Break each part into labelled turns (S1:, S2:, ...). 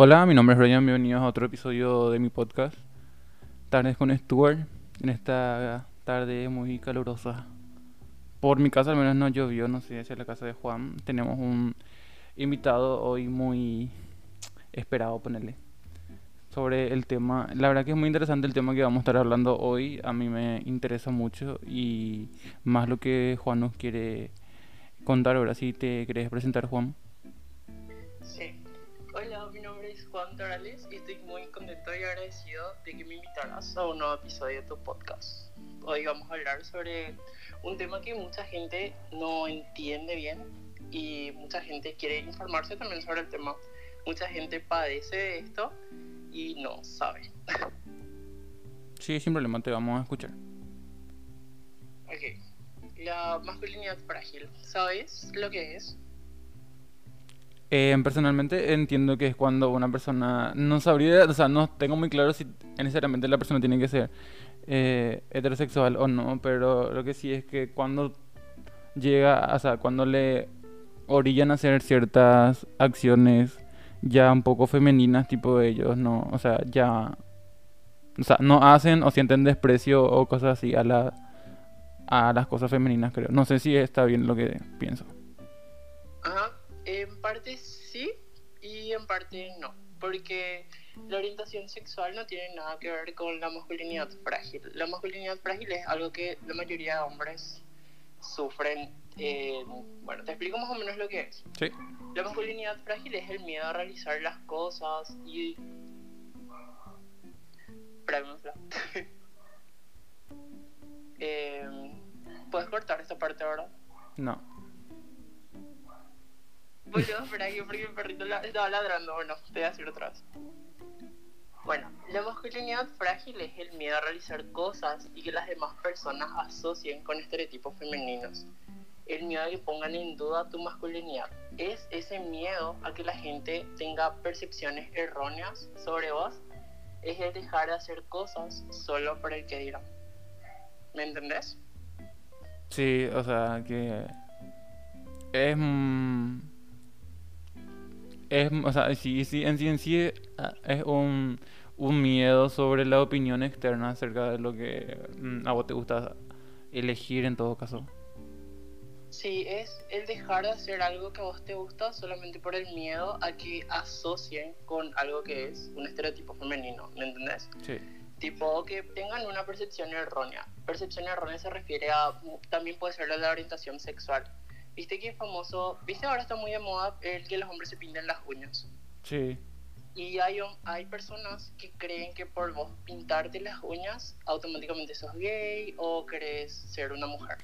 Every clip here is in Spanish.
S1: Hola, mi nombre es Ryan, bienvenidos a otro episodio de mi podcast, Tardes con Stuart, en esta tarde muy calurosa. Por mi casa al menos no llovió, no sé si es la casa de Juan. Tenemos un invitado hoy muy esperado, ponerle, sobre el tema. La verdad que es muy interesante el tema que vamos a estar hablando hoy, a mí me interesa mucho y más lo que Juan nos quiere contar ahora. Si te querés presentar, Juan.
S2: Sí. Hola, mi nombre es Juan Torales y estoy muy contento y agradecido de que me invitaras a un nuevo episodio de tu podcast. Hoy vamos a hablar sobre un tema que mucha gente no entiende bien y mucha gente quiere informarse también sobre el tema. Mucha gente padece de esto y no sabe.
S1: Sí, sin problema, te vamos a escuchar.
S2: Ok. La masculinidad frágil. ¿Sabes lo que es?
S1: Eh, personalmente entiendo que es cuando una persona no sabría, o sea, no tengo muy claro si necesariamente la persona tiene que ser eh, heterosexual o no, pero lo que sí es que cuando llega, o sea, cuando le orillan a hacer ciertas acciones ya un poco femeninas, tipo ellos, no, o sea, ya, o sea, no hacen o sienten desprecio o cosas así a la a las cosas femeninas, creo. No sé si está bien lo que pienso.
S2: Ajá. En parte sí y en parte no. Porque la orientación sexual no tiene nada que ver con la masculinidad frágil. La masculinidad frágil es algo que la mayoría de hombres sufren. eh, bueno, te explico más o menos lo que es.
S1: Sí.
S2: La masculinidad frágil es el miedo a realizar las cosas y... Eh, ¿Puedes cortar esta parte ahora?
S1: No.
S2: Boludo, espera que porque el perrito la- estaba ladrando. Bueno, te voy a decir otra vez. Bueno, la masculinidad frágil es el miedo a realizar cosas y que las demás personas asocien con estereotipos femeninos. El miedo a que pongan en duda tu masculinidad. Es ese miedo a que la gente tenga percepciones erróneas sobre vos. Es el dejar de hacer cosas solo por el que dirán. ¿Me entendés?
S1: Sí, o sea, que es mm, es, o sea, sí, sí, en sí en sí eh, es un, un miedo sobre la opinión externa acerca de lo que mm, a vos te gusta elegir en todo caso.
S2: Sí, es el dejar de hacer algo que a vos te gusta solamente por el miedo a que asocien con algo que es un estereotipo femenino, ¿me entendés?
S1: Sí.
S2: Tipo que tengan una percepción errónea. Percepción errónea se refiere a, también puede ser a la orientación sexual. Viste que es famoso, viste ahora está muy de moda el que los hombres se pinten las uñas.
S1: Sí.
S2: Y hay, hay personas que creen que por vos pintarte las uñas, automáticamente sos gay o querés ser una mujer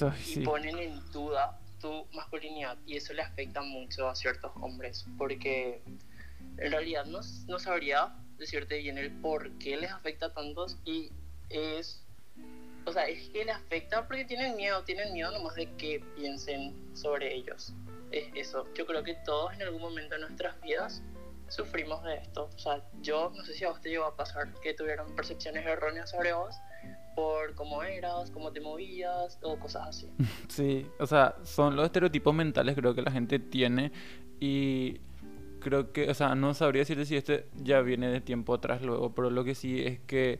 S1: Ay,
S2: y
S1: sí.
S2: ponen en duda tu masculinidad y eso le afecta mucho a ciertos hombres porque en realidad no, no sabría decirte bien el por qué les afecta a tantos y es o sea es que les afecta porque tienen miedo tienen miedo nomás de que piensen sobre ellos. Es eso. Yo creo que todos en algún momento de nuestras vidas sufrimos de esto. O sea yo no sé si a te llegó a pasar que tuvieron percepciones erróneas sobre vos por cómo eras, cómo te movías o cosas así.
S1: Sí, o sea, son los estereotipos mentales creo que la gente tiene y creo que, o sea, no sabría decirte si este ya viene de tiempo atrás luego, pero lo que sí es que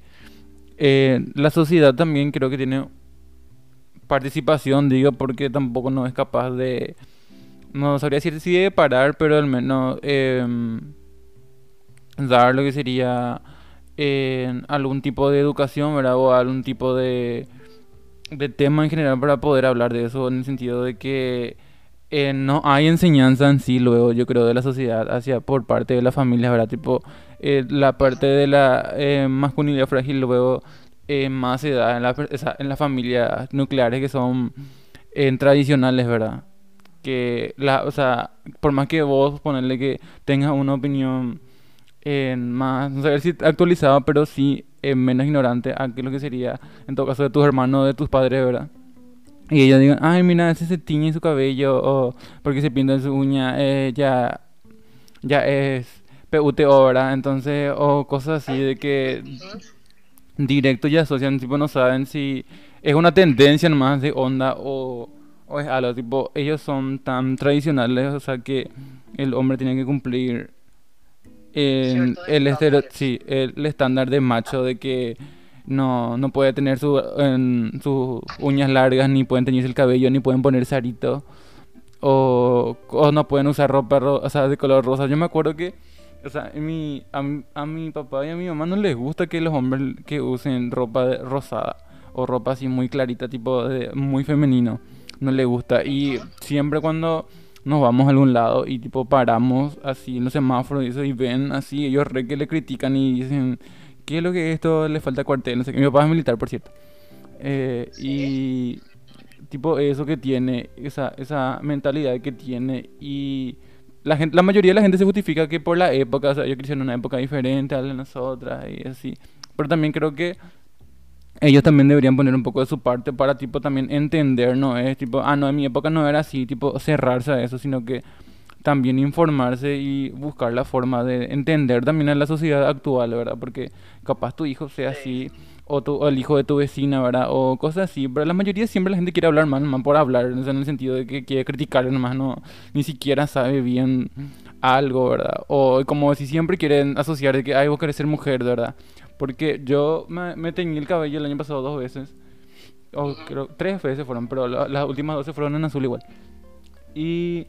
S1: eh, la sociedad también creo que tiene participación, digo, porque tampoco no es capaz de, no sabría decirte si de parar, pero al menos em, dar lo que sería eh, algún tipo de educación, ¿verdad? O algún tipo de de tema en general para poder hablar de eso en el sentido de que eh, no hay enseñanza en sí luego yo creo de la sociedad hacia por parte de la familia verdad tipo eh, la parte de la eh, masculinidad frágil luego eh, más se da en en las familias nucleares que son eh, tradicionales verdad que la o sea por más que vos ponerle que tengas una opinión eh, más, no sé si actualizada, pero sí eh, menos ignorante a que lo que sería, en todo caso, de tus hermanos de tus padres, ¿verdad? Y ellos digan, ay, mira, ese se tiñe su cabello, o porque se pinta en su uña, eh, ya, ya es PUTO, ¿verdad? Entonces, o cosas así de que directo ya asocian, tipo, no saben si es una tendencia nomás de onda o, o es algo, tipo, ellos son tan tradicionales, o sea, que el hombre tiene que cumplir
S2: Ciertos
S1: el, estero- sí, el estándar de macho de que no, no puede tener su, en- sus uñas largas, ni pueden teñirse el cabello, ni pueden ponerse arito, o, o no pueden usar ropa ro- o sea, de color rosa. Yo me acuerdo que, o sea, mi, a, a mi papá y a mi mamá no les gusta que los hombres que usen ropa rosada o ropa así muy clarita, tipo de, muy femenino, no les gusta. Y siempre cuando nos vamos a algún lado y tipo paramos así en los semáforos y eso y ven así, ellos re que le critican y dicen, ¿qué es lo que es esto? Le falta cuartel, no sé qué. Mi papá es militar, por cierto. Eh, y tipo eso que tiene, esa, esa mentalidad que tiene y la gente, la mayoría de la gente se justifica que por la época, o sea, yo crecí en una época diferente a la de nosotras y así. Pero también creo que ellos también deberían poner un poco de su parte para tipo también entender, no es tipo, ah, no, en mi época no era así, tipo cerrarse a eso, sino que también informarse y buscar la forma de entender también a la sociedad actual, ¿verdad? Porque capaz tu hijo sea así, o, tu, o el hijo de tu vecina, ¿verdad? O cosas así, pero la mayoría siempre la gente quiere hablar mal, nomás por hablar, o sea, en el sentido de que quiere criticar, nomás no, ni siquiera sabe bien algo, ¿verdad? O como si siempre quieren asociar de que, ay, vos querés ser mujer, ¿verdad? Porque yo me, me teñí el cabello el año pasado dos veces. O creo, tres veces fueron, pero la- las últimas 12 fueron en azul igual. Y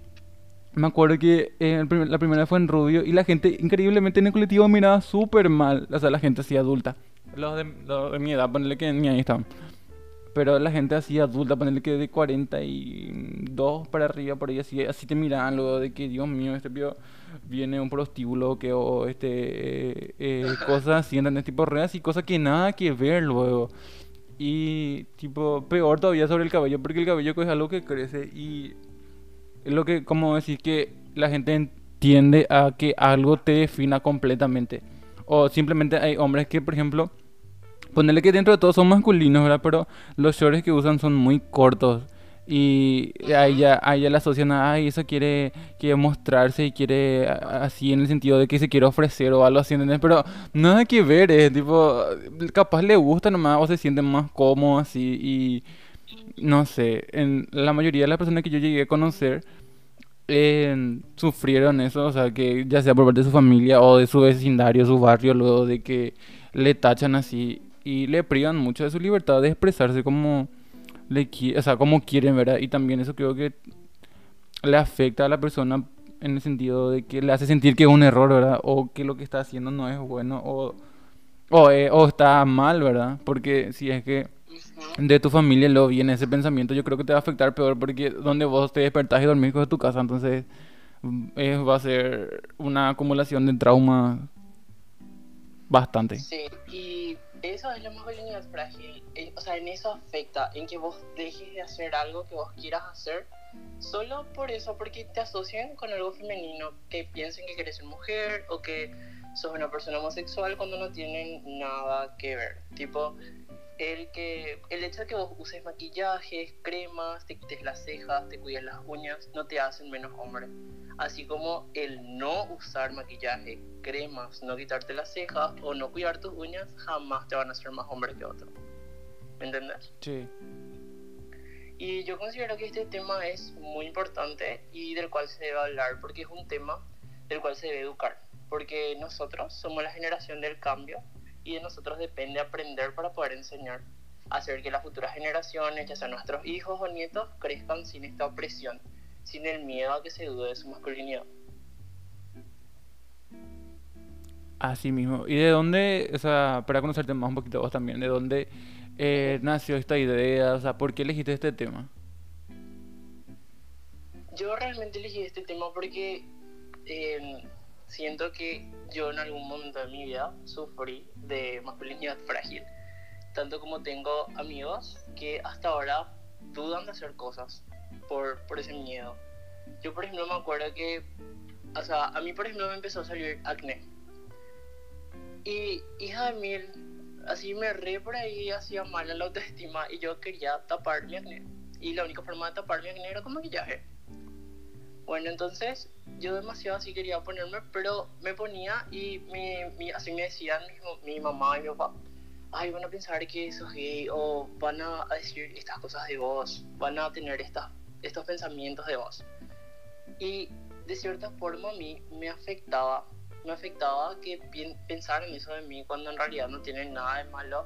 S1: me acuerdo que eh, la primera fue en rubio y la gente increíblemente en el colectivo miraba súper mal. O sea, la gente así adulta. Los de, los de mi edad, ponerle que ni ahí estaban. Pero la gente así adulta, ponerle que de 42 para arriba, por ahí así, así te miraban luego de que, Dios mío, este pío viene un prostíbulo que o este eh, eh, cosas así, ¿entendés? Tipo reas y cosas que nada que ver luego. Y tipo, peor todavía sobre el cabello, porque el cabello es algo que crece y es lo que, como decir que la gente entiende a que algo te defina completamente. O simplemente hay hombres que, por ejemplo, ponerle que dentro de todo son masculinos, ¿verdad? Pero los shorts que usan son muy cortos. Y a ella, a ella le asocian a, ay, eso quiere, quiere mostrarse y quiere así en el sentido de que se quiere ofrecer o algo así, ¿entendés? Pero nada que ver, es tipo, capaz le gusta nomás o se siente más cómodo así y no sé, en la mayoría de las personas que yo llegué a conocer sufrieron eso, o sea, que ya sea por parte de su familia o de su vecindario, su barrio, luego de que le tachan así y le privan mucho de su libertad de expresarse como le o sea, como quieren, ¿verdad? Y también eso creo que le afecta a la persona en el sentido de que le hace sentir que es un error, ¿verdad? O que lo que está haciendo no es bueno o, o, eh, está mal, ¿verdad? Porque si es que de tu familia lo viene ese pensamiento, yo creo que te va a afectar peor porque donde vos te despertás y dormís con tu casa, entonces es- va a ser una acumulación de trauma bastante.
S2: Sí, y eso es la masculinidad frágil. Eh, O sea, en eso afecta, en que vos dejes de hacer algo que vos quieras hacer, solo por eso, porque te asocian con algo femenino, que piensen que querés ser mujer o que sos una persona homosexual cuando no tienen nada que ver. Tipo, el, que, el hecho de que vos uses maquillajes, cremas, te quites las cejas, te cuides las uñas, no te hacen menos hombre. Así como el no usar maquillaje, cremas, no quitarte las cejas o no cuidar tus uñas, jamás te van a hacer más hombre que otro. ¿Me entiendes?
S1: Sí.
S2: Y yo considero que este tema es muy importante y del cual se debe hablar porque es un tema del cual se debe educar. Porque nosotros somos la generación del cambio y de nosotros depende aprender para poder enseñar. Hacer que las futuras generaciones, ya sean nuestros hijos o nietos, crezcan sin esta opresión, sin el miedo a que se dude de su masculinidad.
S1: Así mismo. ¿Y de dónde, o sea, para conocerte más un poquito vos también, de dónde eh, nació esta idea? O sea, ¿por qué elegiste este tema?
S2: Yo realmente elegí este tema porque eh, siento que yo en algún momento de mi vida sufrí de masculinidad frágil. Tanto como tengo amigos que hasta ahora dudan de hacer cosas por, por ese miedo. Yo, por ejemplo, me acuerdo que, o sea, a mí, por ejemplo, me empezó a salir acné. Y hija de mil, así me re por ahí, hacía mal a la autoestima y yo quería tapar mi acné. Y la única forma de tapar mi acné era con maquillaje. Bueno, entonces yo demasiado así quería ponerme, pero me ponía y mi, mi- así me decían mi, mi mamá y mi papá, ay, van a pensar que sos gay o van a decir estas cosas de vos, van a tener estas, estos pensamientos de vos. Y de cierta forma a mí me afectaba me afectaba que pensar en eso de mí cuando en realidad no tiene nada de malo.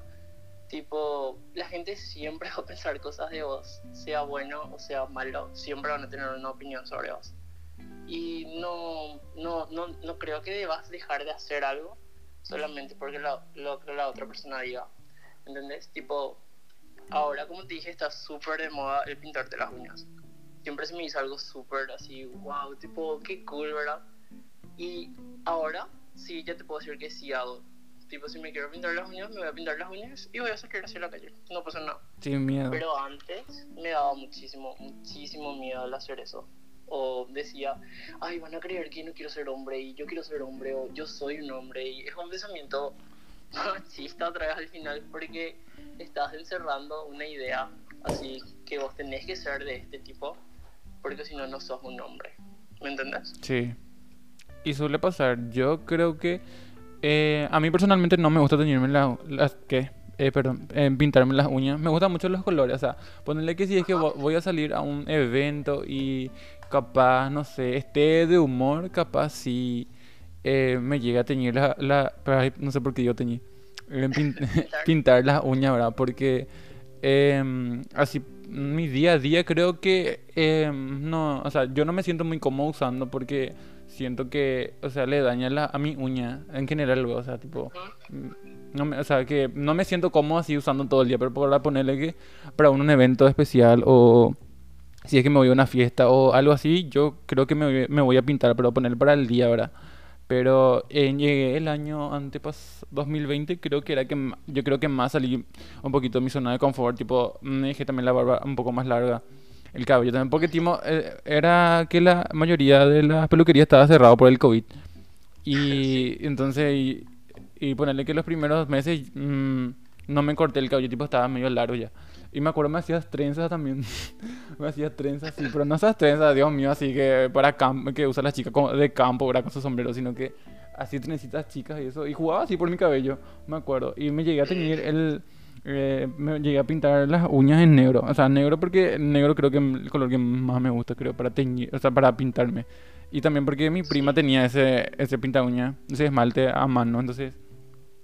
S2: Tipo, la gente siempre va a pensar cosas de vos, sea bueno o sea malo, siempre van a tener una opinión sobre vos. Y no, no, no, no creo que debas dejar de hacer algo solamente porque la, lo que la otra persona diga. ¿Entendés? Tipo, ahora como te dije, está súper de moda el pintarte las uñas. Siempre se me hizo algo súper así, wow, tipo, qué cool, ¿verdad? Y ahora sí, ya te puedo decir que sí hago. Tipo, si me quiero pintar las uñas, me voy a pintar las uñas y voy a salir hacia la calle. No pasa nada.
S1: Sin miedo.
S2: Pero antes me daba muchísimo, muchísimo miedo al hacer eso. O decía, ay, van a creer que no quiero ser hombre y yo quiero ser hombre o yo soy un hombre. Y es un pensamiento machista otra vez al final porque estás encerrando una idea así que vos tenés que ser de este tipo porque si no, no sos un hombre. ¿Me entendés?
S1: Sí. Y suele pasar. Yo creo que eh, a mí personalmente no me gusta teñirme las... ¿Qué? Eh, perdón, eh, pintarme las uñas. Me gustan mucho los colores. O sea, ponerle que si es que voy a salir a un evento y capaz, no sé, esté de humor, capaz si eh, me llega a teñir la, la, no sé por qué yo teñí. pintar las uñas, ¿verdad? Porque em, así mi día a día creo que em, no, o sea, yo no me siento muy cómodo usando porque siento que, o sea, le daña la, a mi uña en general, o sea, tipo, mm, no me, o sea, que no me siento cómodo así usando todo el día, pero para ponerle que para un evento especial o si es que me voy a una fiesta o algo así, yo creo que me, me voy a pintar, pero poner para el día, ¿verdad? Pero eh, llegué el año antepas 2020, creo que era que yo creo que más salí un poquito de mi zona de confort, tipo, me dejé también la barba un poco más larga, el cabello también, porque tipo, eh, era que la mayoría de las peluquerías estaba cerrado por el COVID. Y entonces, y, y ponerle que los primeros meses mm, no me corté el cabello, tipo, estaba medio largo ya. Y me acuerdo me hacías trenzas también. me hacías trenzas, sí, pero no esas trenzas, Dios mío, así que para que usan las chicas de campo, ¿verdad? Con su sombrero, sino que así trencitas chicas y eso. Y jugaba así por mi cabello, me acuerdo. Y me llegué a tener el... Eh, me llegué a pintar las uñas en negro. O sea, negro porque negro creo que es el color que más me gusta, creo, para teñir, o sea, para pintarme. Y también porque mi prima tenía ese, ese pinta uña, ese esmalte a mano, entonces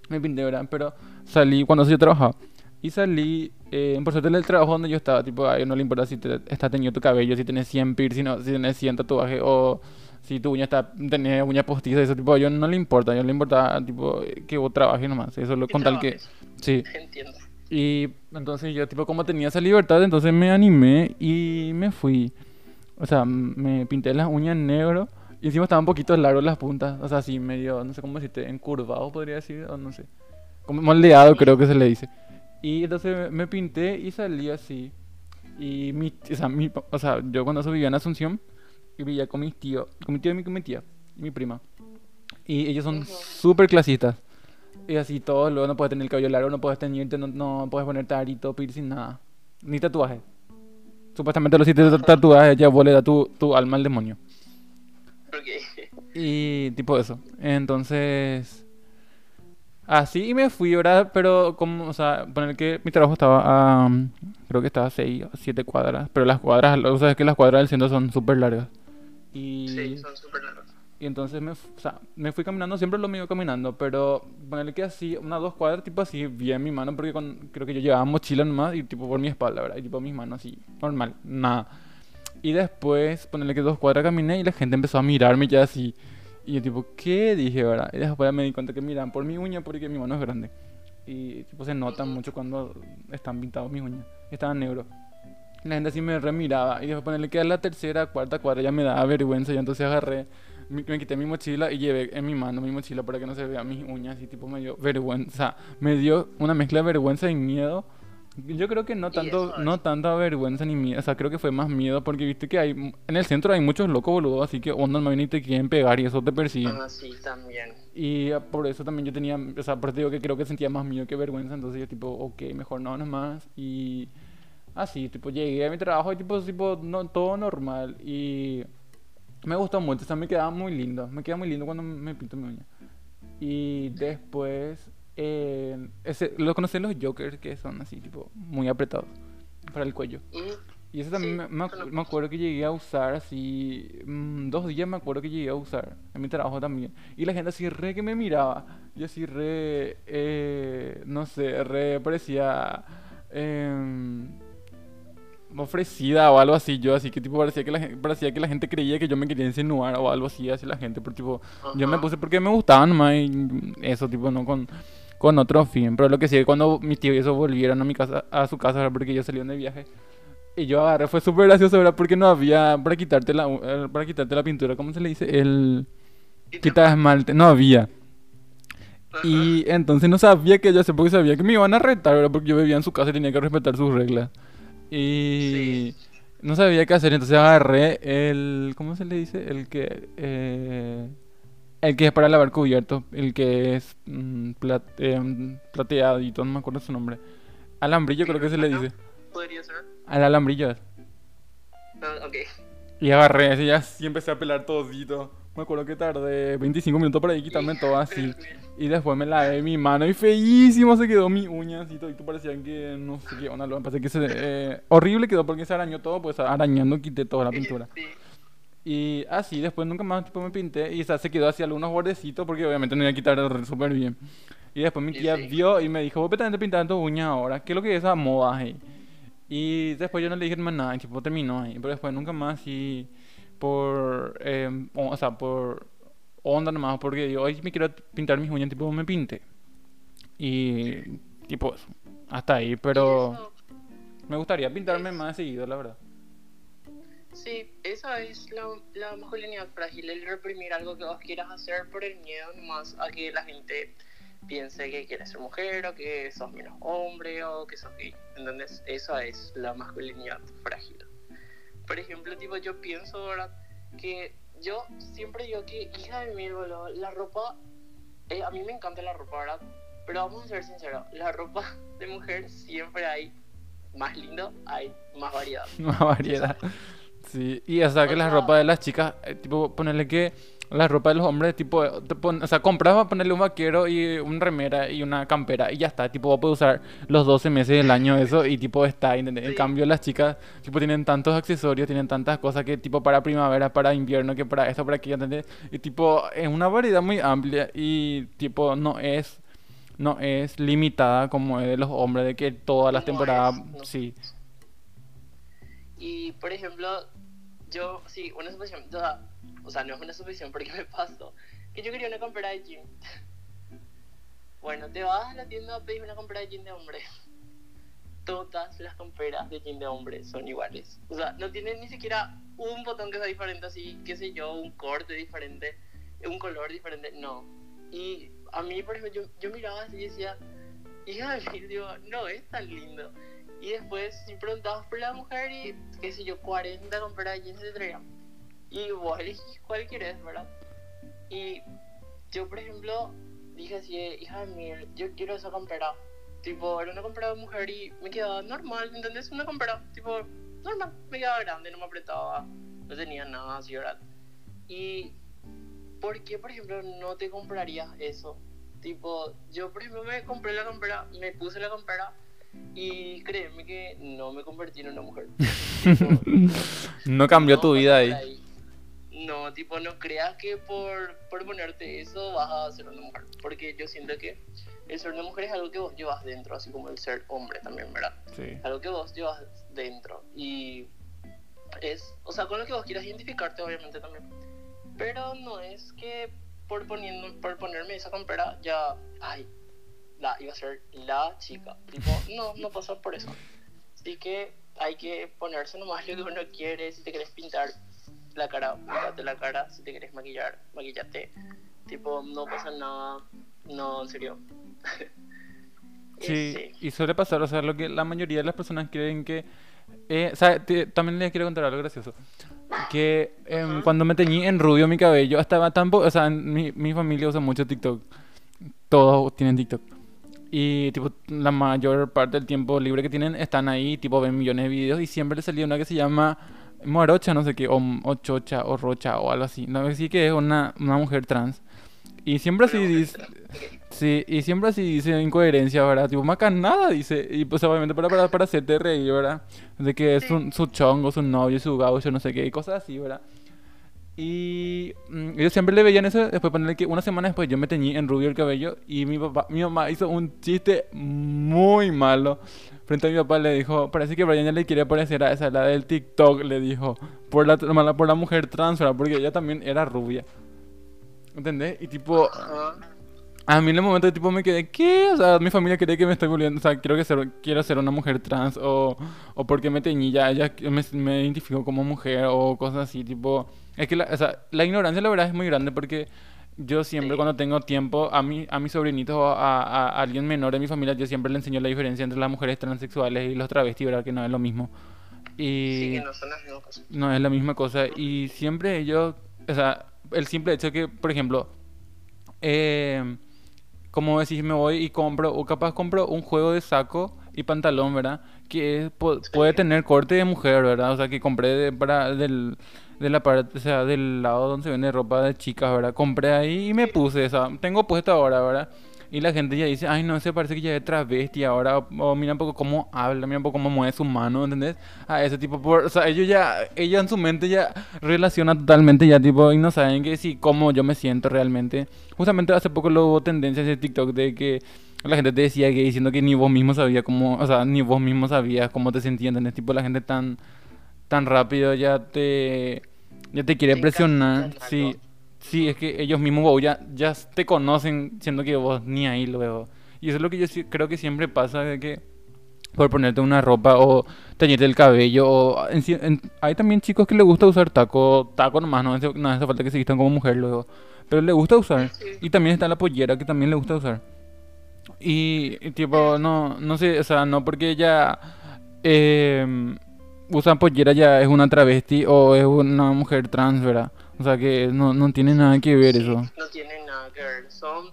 S1: me pinté, ¿verdad? Pero salí cuando yo trabajaba y salí, eh, por suerte, del trabajo donde yo estaba, tipo, a no le importa si te, está teñido tu cabello, si tienes 100 piercing, si tienes 100 tatuajes, o si tu uña está, tenés uña postiza, eso, tipo, a ellos no le importa, a ellos le importa, tipo, que vos trabajes nomás, eso lo, con tal que... Sí.
S2: Entiendo.
S1: Y entonces yo, tipo, como tenía esa libertad, entonces me animé y me fui. O sea, me pinté las uñas en negro y encima estaban un poquito largos las puntas, o sea, así medio, no sé cómo decirte, encurvado podría decir, o no sé. Como moldeado creo que se le dice. Y entonces me pinté y salí así. Y mi, o sea, mi, o sea, yo cuando eso vivía en Asunción, y vivía con mis tíos, con mi tío y mi, con mi tía, mi prima. Y ellos son súper clasistas. Y así todo, luego no puedes tener el cabello largo, no puedes teñirte, no, no puedes ponerte arito, piercing, nada. Ni tatuaje. Supuestamente los de tatuajes ya da tu, tu alma al demonio. Y tipo eso. Entonces Así y me fui, ¿verdad? Pero, como, o sea, poner que mi trabajo estaba a. creo que estaba a 6 o 7 cuadras. Pero las cuadras, o sea, es que las cuadras del centro son súper largas.
S2: Y, sí, son súper largas.
S1: Y entonces me, o sea, me fui caminando, siempre lo mismo caminando. Pero ponerle que así, unas dos cuadras, tipo así, bien mi mano, porque con, creo que yo llevaba mochila nomás y tipo por mi espalda, ¿verdad? Y tipo mis manos así, normal, nada. Y después, ponerle que dos cuadras caminé y la gente empezó a mirarme ya así. Y yo tipo, ¿qué? Dije, ¿verdad? Y después me di cuenta que miran por mi uña porque mi mano es grande. Y tipo se nota mucho cuando están pintados mis uñas. Estaban negros. La gente así me remiraba. Y después ponerle que a la tercera, cuarta cuadra ya me daba vergüenza. Y entonces agarré, me, quité mi mochila y llevé en mi mano mi mochila para que no se vean mis uñas. Y tipo me dio vergüenza. Me dio una mezcla de vergüenza y miedo yo creo que no tanto, no tanta vergüenza ni miedo, o sea, creo que fue más miedo porque viste que hay, en el centro hay muchos locos boludo, así que onda más bien y te quieren pegar y eso te persiguen.
S2: Ah, sí, también.
S1: Y ah, por eso también yo tenía, o sea, por eso digo que creo que sentía más miedo que vergüenza, entonces yo tipo, ok, mejor no nomás y así, tipo, llegué a mi trabajo y tipo, tipo, no, todo normal y me gustó mucho, o sea, me quedaba muy lindo, me queda muy lindo cuando me pinto mi uña. Y después eh, ese, lo conocen los jokers que son así, tipo, muy apretados para el cuello. Y eso también
S2: Sí,
S1: me, acuerdo que llegué a usar así, mm, dos días me acuerdo que llegué a usar, en mi trabajo también. Y la gente así re que me miraba, y así re, eh, no sé, re parecía em, ofrecida o algo así, yo así que tipo parecía que la, gen- parecía que la gente creía que yo me quería insinuar o algo así hacia la gente, pero tipo, yo me puse porque me gustaban nomás y eso, tipo, no con, con otro fin. Pero lo que sí, es cuando mis tíos y eso volvieron a mi casa, a su casa, ¿verdad? porque ellos salieron de viaje. Y yo agarré, fue súper gracioso, ¿verdad? Porque no había, para quitarte la, eh, para quitarte la pintura, ¿cómo se le dice? El quita esmalte, no había. Y entonces no sabía que yo hacer porque sabía que me iban a retar, ¿verdad? Porque yo vivía en su casa y tenía que respetar sus reglas. Y
S2: Sí.
S1: no sabía qué hacer, entonces agarré el, ¿cómo se le dice? El que, eh, el que es para lavar cubiertos, el que es mm, plat, eh, plateadito, no me acuerdo su nombre. Alambrillo creo que se le dice.
S2: Podría ser.
S1: Al alambrillo es.
S2: Ah, ok.
S1: Y agarré ese y así empecé a pelar todito. Me acuerdo que tardé 25 minutos para quitarme todo así. Y después me lavé mi mano y feísimo se quedó mi uña así todito parecía que no sé qué onda lo pasé que se eh, horrible quedó porque se arañó todo pues arañando quité toda la pintura. y así después nunca más tipo me pinté y o sea, se quedó así algunos bordecitos porque obviamente no iba a quitar súper bien. Y después mi
S2: Y
S1: tía vio y me dijo vos también te pintas tu uña ahora. Qué es lo que es esa moda ahí y después yo no le dije más nada y tipo terminó ahí pero después nunca más así por eh, o o sea por onda nomás porque digo, hoy me quiero pintar mis uñas, tipo me pinte. Y tipo eso, hasta ahí, pero me gustaría pintarme
S2: es-
S1: más seguido, la verdad.
S2: Sí, esa es la, la masculinidad frágil, el reprimir algo que vos quieras hacer por el miedo nomás a que la gente piense que quieres ser mujer o que sos menos hombre o que sos gay. ¿Entendés? Esa es la masculinidad frágil. Por ejemplo, tipo, yo pienso ahora que yo siempre digo que, hija de mil, boludo, la ropa, eh, a mí me encanta la ropa, ¿verdad? Pero vamos a ser sinceros, la ropa de mujer siempre hay más lindo, hay más variedad.
S1: Más variedad. Sí, y o sea que
S2: O sea-
S1: ropas de las chicas, eh, tipo ponerle que la ropa de los hombres, tipo, te pon- o sea, compras para ponerle un vaquero y un remera y una campera y ya está, tipo, vos puedes usar los 12 meses del año eso y tipo está, ¿entendés? En cambio las chicas, tipo, tienen tantos accesorios, tienen tantas cosas que tipo para primavera, para invierno, que para esto, para aquello, ¿entendés? Y tipo, es una variedad muy amplia y tipo, no es, no es limitada como es de los hombres, de que todas las
S2: No
S1: temporadas,
S2: es, no.
S1: sí.
S2: Y por ejemplo, yo, sí, una o sea, o sea, no es una suposición porque me pasó, que yo quería una campera de jean. Bueno, te vas a la tienda a pedir una campera de jean de hombre. Todas las camperas de jean de hombre son iguales. O sea, no tienen ni siquiera un botón que sea diferente, así, qué sé yo, un corte diferente, un color diferente, no. Y a mí, por ejemplo, yo, yo miraba así y decía, hija de digo, no es tan lindo. Y después, si preguntabas por la mujer y, qué sé yo, 40 camperas de jeans te traían. Y vos elegís cuál querés, ¿verdad? Y yo, por ejemplo, dije así, hija de mí, yo quiero esa campera. Tipo, era una campera de mujer y me quedaba normal, ¿entendés? Una campera, tipo, normal. Me quedaba grande, no me apretaba, no tenía nada así, ¿verdad? Y, ¿por qué, por ejemplo, no te comprarías eso? Tipo, yo, por ejemplo, me compré la campera, me puse la campera y créeme que no me convertí en una mujer. Tipo,
S1: No cambió
S2: no
S1: tu vida ahí.
S2: ahí. No, tipo, no creas que por, por ponerte eso vas a ser una mujer. Porque yo siento que el ser una mujer es algo que vos llevas dentro, así como el ser hombre también, ¿verdad?
S1: Sí.
S2: Algo que vos llevas dentro. Y es, o sea, con lo que vos quieras identificarte, obviamente también. Pero no es que por, poniendo, por ponerme esa campera ya, ay, la, iba a ser la chica. Tipo, no, no pasa por eso. Así que hay que ponerse nomás lo que uno quiere. Si te quieres pintar la cara, la cara. Si te quieres maquillar, maquillate. Tipo, no pasa nada. No, en serio.
S1: Sí,
S2: Eh,
S1: y suele pasar, o sea, lo que la mayoría de las personas creen que... Eh, ¿sabe? Te- también les quiero contar algo gracioso. Que
S2: Ajá.
S1: cuando me teñí en rubio mi cabello, estaba tan... O sea, mi, mi familia usa mucho TikTok. Todos tienen TikTok. Y tipo, la mayor parte del tiempo libre que tienen están ahí, tipo, ven millones de videos y siempre les salía una que se llama Morocha, no sé qué, o, o Chocha, o Rocha, o algo así. No si que es una, una mujer trans. Y siempre así dice... Sí, y siempre así dice incoherencia, ¿verdad? Tipo, maca nada, dice. Y pues obviamente para, para, para hacerte reír, ¿verdad? De que es un, su chongo, su novio, su gaucho, no sé qué, y cosas así, ¿verdad? Y mm, yo siempre le veían eso, después ponerle que una semana después yo me teñí en rubio el cabello y mi papá, mi mamá hizo un chiste muy malo. Frente a mi papá le dijo, parece que Brian ya le quiere parecer a esa, la del TikTok, le dijo, por la, por la mujer trans, ¿verdad? Porque ella también era rubia. ¿Entendés? Y tipo... A mí en el momento tipo me quedé, ¿qué? O sea, mi familia cree que me estoy volviendo, o sea, quiero, que ser, quiero ser una mujer trans o, o porque me teñí ya, ella me, me identifico como mujer o cosas así, tipo... Es que la, o sea, la ignorancia la verdad es muy grande porque yo siempre cuando tengo tiempo a mi, a mis sobrinitos o a, a, alguien menor de mi familia yo siempre le enseño la diferencia entre las mujeres transexuales y los travestis, ¿verdad? Que no es lo mismo. Y
S2: Sí, que no son las mismas cosas.
S1: no es la misma cosa. Y siempre ellos, o sea, el simple hecho que, por ejemplo, eh, como decís, me voy y compro, o capaz compro un juego de saco y pantalón, ¿verdad? Que puede tener corte de mujer, ¿verdad? O sea, que compré de, para, del, de la parte, o sea, del lado donde se vende ropa de chicas, ¿verdad? Compré ahí y me puse, o sea, tengo puesto ahora, ¿verdad? Y la gente ya dice, ay, no, se parece que ya es travesti ahora, o, o mira un poco cómo habla, mira un poco cómo mueve su mano, ¿entendés? A ese tipo, por, o sea, ellos ya, ella en su mente ya relaciona totalmente ya, tipo, y no saben que sí, cómo yo me siento realmente. Justamente hace poco lo hubo tendencias de TikTok de que la gente te decía que diciendo que ni vos mismo sabías cómo, o sea, ni vos mismo sabías cómo te sentías, ¿entendés? Tipo, la gente tan, tan rápido ya te, ya te quiere
S2: Te
S1: presionar, sí. Sí, es que ellos mismos wow, ya, ya te conocen, siendo que vos ni ahí luego. Y eso es lo que yo creo que siempre pasa, de que por ponerte una ropa o teñirte el cabello, o en en- hay también chicos que les gusta usar taco, taco nomás, no hace, no hace falta que se vistan como mujer luego, pero les gusta usar.
S2: Sí.
S1: Y también está la pollera que también le gusta usar. Y, y tipo, no, no sé, o sea, no porque ella eh, usa pollera ya es una travesti o es una mujer trans, ¿verdad? O sea que no, no tiene nada que ver
S2: Sí,
S1: eso.
S2: No tiene nada que ver. Son.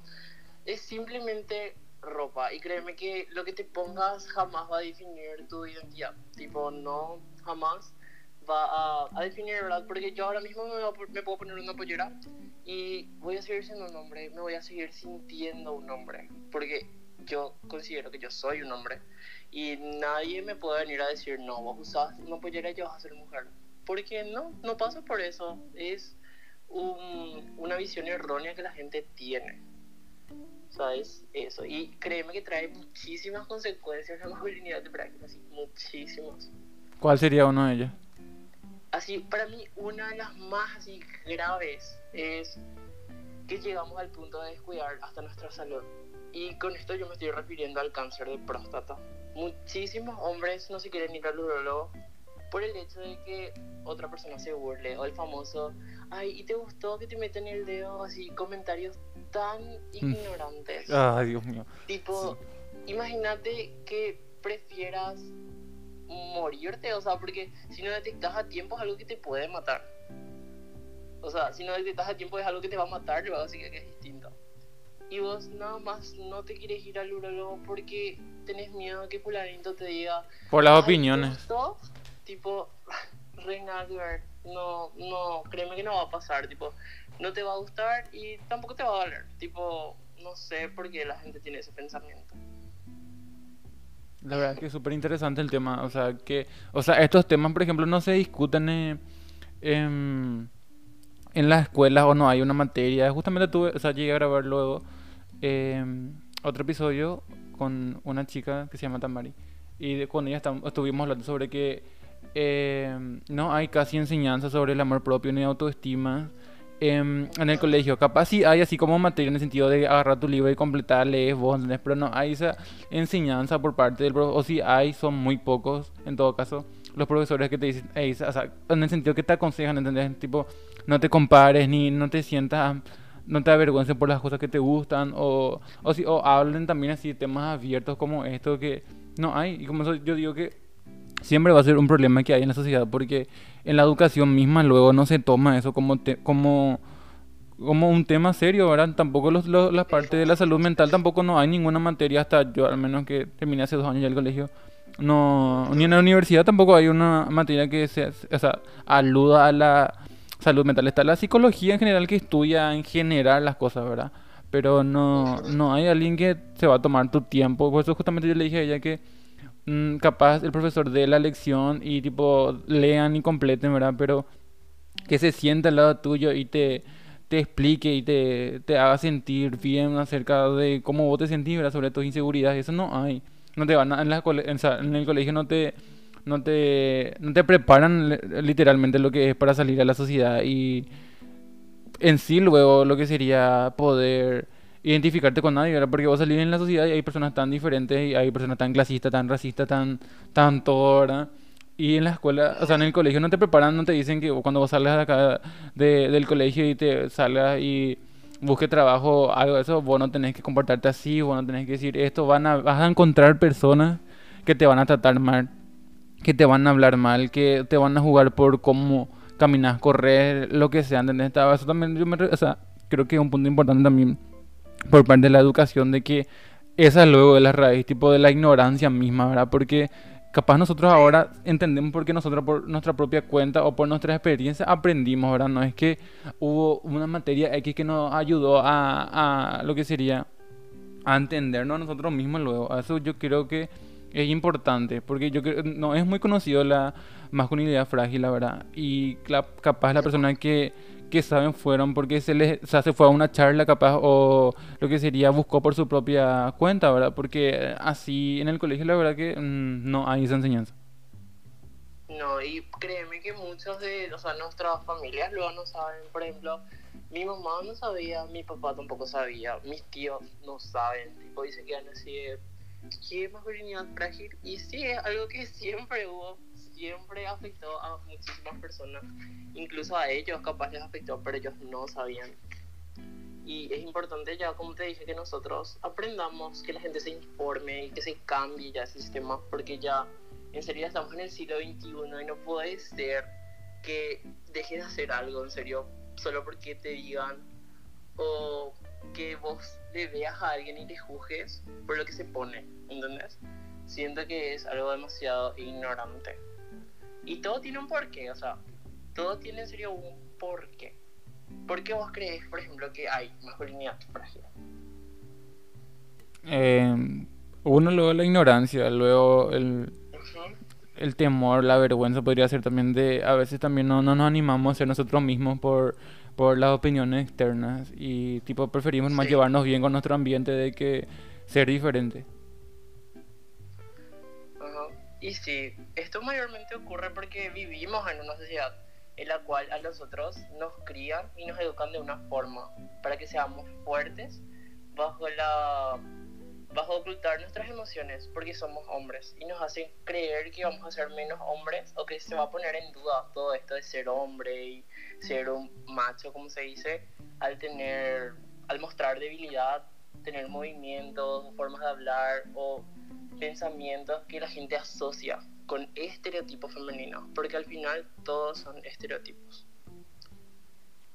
S2: Es simplemente ropa. Y créeme que lo que te pongas jamás va a definir tu identidad. Tipo, no, jamás va a, a definir, ¿verdad? Porque yo ahora mismo me, me puedo poner una pollera y voy a seguir siendo un hombre. Me voy a seguir sintiendo un hombre. Porque yo considero que yo soy un hombre. Y nadie me puede venir a decir, no, vos usas una pollera y ya vas a ser mujer. Porque no, no pasa por eso. Es un- una visión errónea que la gente tiene. ¿Sabes? Eso. Y créeme que trae muchísimas consecuencias la masculinidad de práctica, así, muchísimas.
S1: ¿Cuál sería uno de ellos?
S2: Así, para mí, una de las más así graves es que llegamos al punto de descuidar hasta nuestra salud. Y con esto yo me estoy refiriendo al cáncer de próstata. Muchísimos hombres no se quieren ir al urólogo por el hecho de que otra persona se burle o el famoso, ay, ¿y te gustó que te meten el dedo? Así, comentarios tan ignorantes.
S1: Ay, Dios mío.
S2: Tipo, imagínate que prefieras morirte, o sea, porque si no detectas a tiempo es algo que te puede matar. O sea, si no detectas a tiempo es algo que te va a matar, luego así que es distinto. Y vos nada más no te quieres ir al urólogo porque tenés miedo a que fulanito te diga...
S1: Por las
S2: "Ay, ¿te
S1: opiniones.
S2: gustó?". Tipo, reina. No, no, créeme que no va a pasar, tipo, no te va a gustar y tampoco te va a doler. Tipo, no sé por qué la gente tiene ese pensamiento.
S1: La verdad que es súper interesante el tema. O sea, que, o sea, estos temas, por ejemplo, no se discuten eh, em, en las escuelas o no hay una materia. Justamente tuve, o sea, llegué a grabar luego em, otro episodio con una chica que se llama Tamari. Y de- con ella estuvimos hablando sobre que em, no hay casi enseñanza sobre el amor propio ni autoestima em, en el colegio. Capaz sí hay así como materia en el sentido de agarrar tu libro y completar, lees vos, ¿entendés? Pero no hay esa enseñanza por parte del profesor. O si hay, son muy pocos, en todo caso, los profesores que te dicen, "Ey, o sea, en el sentido que te aconsejan, ¿entendés? Tipo, no te compares ni no te sientas, no te avergüences por las cosas que te gustan o, o, si, o hablen también así temas abiertos como esto que no hay. Y como eso yo digo que siempre va a ser un problema que hay en la sociedad porque en la educación misma luego no se toma eso como te- como como un tema serio, ¿verdad? Tampoco los, los- parte de la salud mental tampoco no hay ninguna materia hasta yo al menos que terminé hace dos años ya el colegio. No, ni en la universidad tampoco hay una materia que se, o sea, aluda a la salud mental. Está la psicología en general que estudia en general las cosas, ¿verdad? Pero no, no hay alguien que se va a tomar tu tiempo. Por eso justamente yo le dije a ella que mm, capaz el profesor dé la lección y tipo lean y completen, ¿verdad? Pero que se sienta al lado tuyo y te, te explique y te, te haga sentir bien acerca de cómo vos te sentís, ¿verdad? Sobre tus inseguridades. Eso no hay. No te van a, en, la, en el colegio no te no te, no te preparan literalmente lo que es para salir a la sociedad y en sí luego lo que sería poder identificarte con nadie, ¿verdad? Porque vos salís en la sociedad y hay personas tan diferentes y hay personas tan clasistas, tan racistas, tan, tan todo, ¿verdad? Y en la escuela, o sea, en el colegio no te preparan, no te dicen que cuando vos salgas de acá de, del colegio y te salgas y busques trabajo, algo de eso, vos no tenés que comportarte así, vos no tenés que decir esto, van a, vas a encontrar personas que te van a tratar mal que te van a hablar mal, que te van a jugar por cómo caminas, correr, lo que sea, ¿entendés? Eso también, yo me, o sea, creo que es un punto importante también por parte de la educación, de que esa es luego de la raíz, tipo de la ignorancia misma, ¿verdad? Porque capaz nosotros ahora entendemos porque nosotros por nuestra propia cuenta o por nuestra experiencia aprendimos, ¿verdad? No es que hubo una materia X que nos ayudó a, a lo que sería a entendernos a nosotros mismos luego. Eso yo creo que es importante, porque yo creo, no es muy conocido la masculinidad frágil, la verdad. Y capaz la persona que, que saben fueron porque se les o sea, se fue a una charla capaz o lo que sería buscó por su propia cuenta, ¿verdad? Porque así en el colegio la verdad que mm, no hay esa enseñanza.
S2: No, y créeme que muchos de, o sea, nuestras familias luego no saben, por ejemplo, mi mamá no sabía, mi papá tampoco sabía, mis tíos no saben, tipo dicen que han así qué masculinidad frágil y sí es algo que siempre hubo siempre afectó a muchísimas personas incluso a ellos capaz les afectó pero ellos no sabían y es importante ya como te dije que nosotros aprendamos que la gente se informe y que se cambie ya ese sistema porque ya en serio estamos en el siglo XXI y no puede ser que dejes de hacer algo en serio solo porque te digan o que vos le veas a alguien y te juzgues por lo que se pone, ¿entendés? Siento que es algo demasiado ignorante. Y todo tiene un porqué, o sea, todo tiene en serio un porqué. ¿Por qué vos crees, por ejemplo, que hay masculinidad frágil?
S1: Eh, uno luego la ignorancia, luego el, el temor, la vergüenza podría ser también de, a veces también no, no nos animamos a ser nosotros mismos por por las opiniones externas y tipo preferimos más llevarnos bien con nuestro ambiente de que ser diferente.
S2: Y sí, esto mayormente ocurre porque vivimos en una sociedad en la cual a nosotros nos crían y nos educan de una forma para que seamos fuertes bajo la bajo ocultar nuestras emociones porque somos hombres y nos hacen creer que vamos a ser menos hombres o que se va a poner en duda todo esto de ser hombre y ser un macho, como se dice, al tener, al mostrar debilidad, tener movimientos, formas de hablar o pensamientos que la gente asocia con estereotipos femeninos, porque al final todos son estereotipos.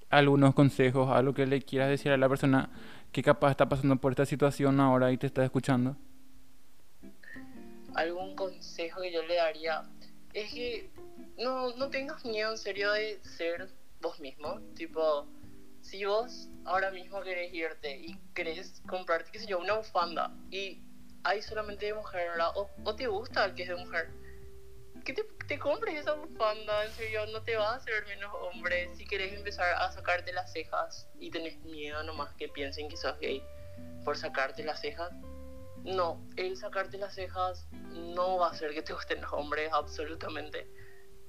S1: Algunos consejos, algo que le quieras decir a la persona que capaz está pasando por esta situación ahora y te está escuchando.
S2: Algún consejo que yo le daría es que no, no tengas miedo en serio de ser vos mismo. Tipo, si vos ahora mismo querés irte y querés comprarte, qué sé yo, una bufanda y hay solamente de mujer, ¿verdad? O, te gusta el que es de mujer, que te, te, compres esa bufanda, en serio, no te va a hacer menos hombre. Si querés empezar a sacarte las cejas y tenés miedo nomás que piensen que sos gay por sacarte las cejas, no, el sacarte las cejas no va a hacer que te gusten los hombres, absolutamente.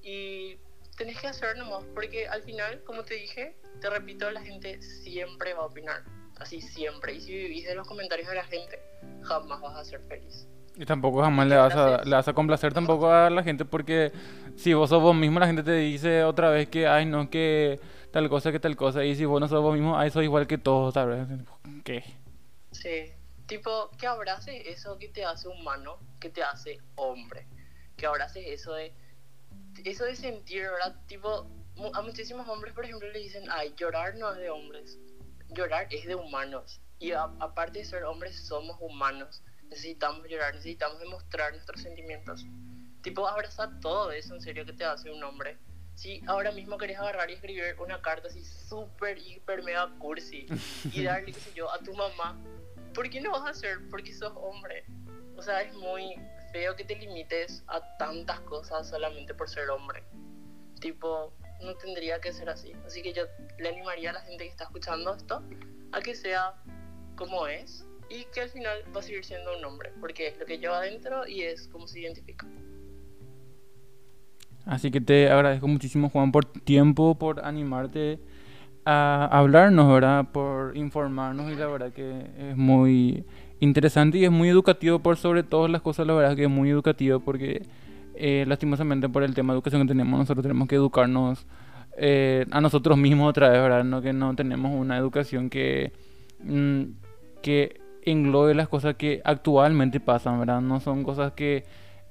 S2: Y tenés que hacer nomás, porque al final, como te dije, te repito, la gente siempre va a opinar, así siempre. Y si vivís de los comentarios de la gente, jamás vas a ser feliz.
S1: Y tampoco jamás le vas, a, le vas a complacer tampoco a la gente porque si vos sos vos mismo, la gente te dice otra vez que, ay, no, que tal cosa, que tal cosa. Y si vos no sos vos mismo, ay, sos igual que todos, ¿sabes? ¿Qué?
S2: Sí, tipo, que abraces eso que te hace humano, que te hace hombre. Que abraces eso de eso de sentir, ¿verdad? Tipo, a muchísimos hombres, por ejemplo, le dicen, ay, llorar no es de hombres, llorar es de humanos. Y aparte de ser hombres, somos humanos. Necesitamos llorar, necesitamos demostrar nuestros sentimientos. Tipo, abraza todo eso en serio que te hace un hombre. si ahora mismo querés agarrar y escribir una carta así súper, hiper, mega cursi y darle, qué sé yo, a tu mamá, ¿por qué no vas a hacer? Porque sos hombre. O sea, es muy feo que te limites a tantas cosas solamente por ser hombre. Tipo, no tendría que ser así. Así que yo le animaría a la gente que está escuchando esto a que sea como es y que al final va a seguir siendo un hombre, porque es lo que lleva adentro y es como se identifica.
S1: Así que te agradezco muchísimo, Juan, por tiempo, por animarte a hablarnos, ¿verdad? Por informarnos y la verdad que es muy interesante y es muy educativo por sobre todas las cosas, la verdad que es muy educativo porque eh, lastimosamente por el tema de educación que tenemos, nosotros tenemos que educarnos eh, a nosotros mismos otra vez, ¿verdad? No que no tenemos una educación que, mm, que englobe las cosas que actualmente pasan, ¿verdad? No son cosas que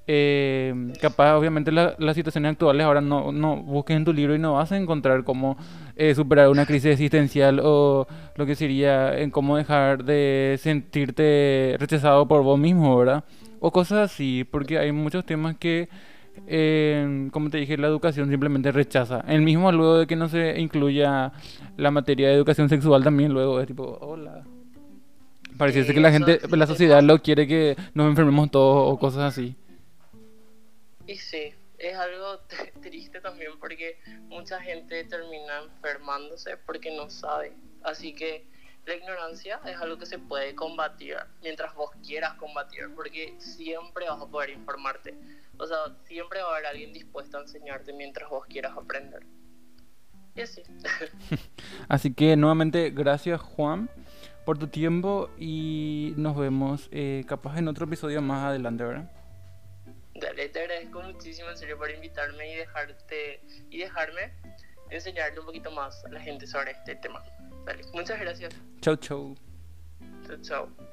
S1: eh, capaz, obviamente, las situaciones actuales ahora no, no busques en tu libro y no vas a encontrar cómo eh, superar una crisis existencial o lo que sería en cómo dejar de sentirte rechazado por vos mismo, ¿verdad? O cosas así, porque hay muchos temas que, eh, como te dije, la educación simplemente rechaza. El mismo luego de que no se incluya la materia de educación sexual también luego es tipo, hola. Pareciese que la gente, la sociedad lo quiere que nos enfermemos todos o cosas así.
S2: Y sí, es algo triste también porque mucha gente termina enfermándose porque no sabe. Así que la ignorancia es algo que se puede combatir mientras vos quieras combatir, porque siempre vas a poder informarte. O sea, siempre va a haber alguien dispuesto a enseñarte mientras vos quieras aprender. Y así.
S1: así que nuevamente, gracias Juan por tu tiempo y nos vemos eh, capaz en otro episodio más adelante, ¿verdad?
S2: Dale, te agradezco muchísimo en serio por invitarme y dejarte y dejarme enseñarle un poquito más a la gente sobre este tema. Dale, muchas gracias.
S1: Chau, chau.
S2: Chau, chau.